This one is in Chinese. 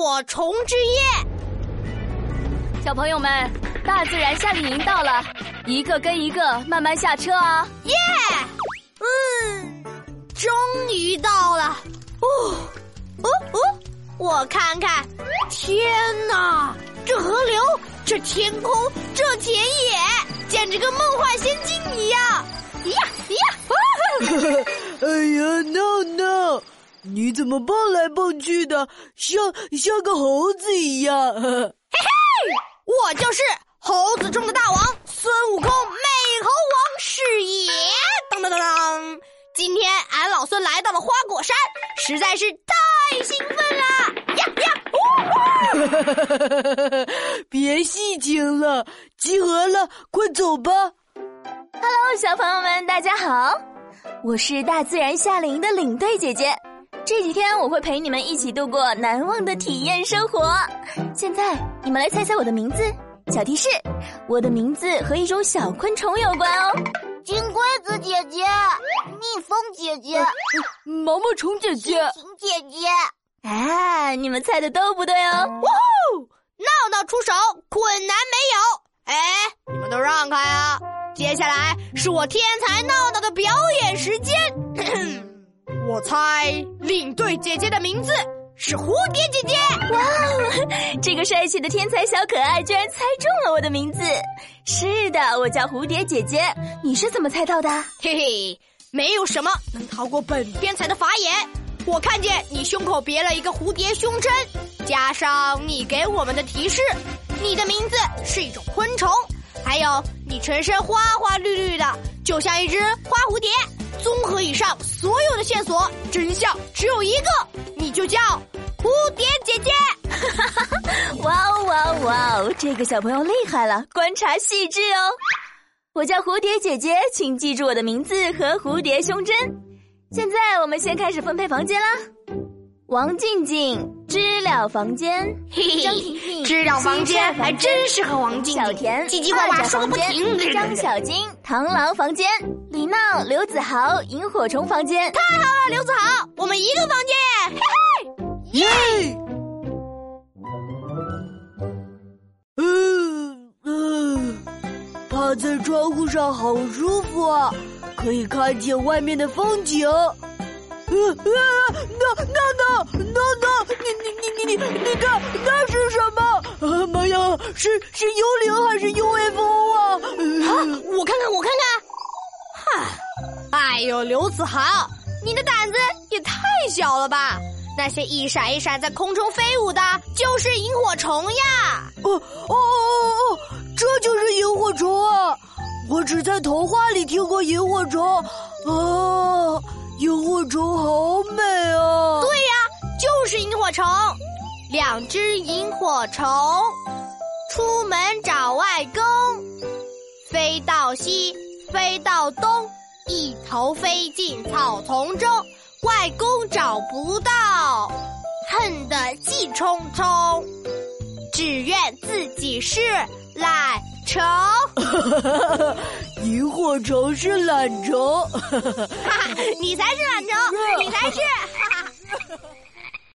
火虫之夜。小朋友们，大自然夏令营到了，一个跟一个慢慢下车啊！耶，嗯，终于到了。哦，哦哦，我看看，天哪，这河流，这天空，这田野，简直跟梦幻仙境怎么蹦来蹦去的，像像个猴子一样？嘿嘿，我就是猴子中的大王孙悟空，美猴王是也！当当当当，今天俺老孙来到了花果山，实在是太兴奋了！呀呀，别戏精了，集合了，快走吧！Hello，小朋友们，大家好，我是大自然夏令营的领队姐姐。这几天我会陪你们一起度过难忘的体验生活。现在你们来猜猜我的名字。小提示：我的名字和一种小昆虫有关哦。金龟子姐姐、蜜蜂姐姐、毛毛虫姐姐、晴姐姐。哎，你们猜的都不对哦。哇哦！闹闹出手，困难没有。哎，你们都让开啊！接下来是我天才闹闹的表演时间。我猜领队姐姐的名字是蝴蝶姐姐。哇哦，这个帅气的天才小可爱居然猜中了我的名字。是的，我叫蝴蝶姐姐。你是怎么猜到的？嘿嘿，没有什么能逃过本天才的法眼。我看见你胸口别了一个蝴蝶胸针，加上你给我们的提示，你的名字是一种昆虫。还有，你全身花花绿绿的，就像一只花蝴蝶。综合以上所有的线索，真相只有一个，你就叫蝴蝶姐姐。哇哦哇哦哇哦！这个小朋友厉害了，观察细致哦。我叫蝴蝶姐姐，请记住我的名字和蝴蝶胸针。现在我们先开始分配房间啦。王静静知了房间，张婷婷知了房间还真适合王静静。小田叽叽呱呱说个不停。张小金螳螂房间，李闹刘子豪萤火虫房间。太好了，刘子豪，我们一个房间。嘿嘿，耶！嗯嗯，趴在窗户上好舒服啊，可以看见外面的风景。呃呃！那那那那那，你你你你你你看那是什么？啊妈呀，是是幽灵还是 UFO 啊？啊，我看看我看看。哈，哎呦，刘子豪，你的胆子也太小了吧？那些一闪一闪在空中飞舞的，就是萤火虫呀！哦哦哦哦哦，这就是萤火虫啊！我只在童话里听过萤火虫啊。萤火虫好美啊！对呀，就是萤火虫。两只萤火虫出门找外公，飞到西，飞到东，一头飞进草丛中。外公找不到，恨得气冲冲，只怨自己是懒虫。萤火虫是懒虫，哈哈，你才是懒虫，你才是。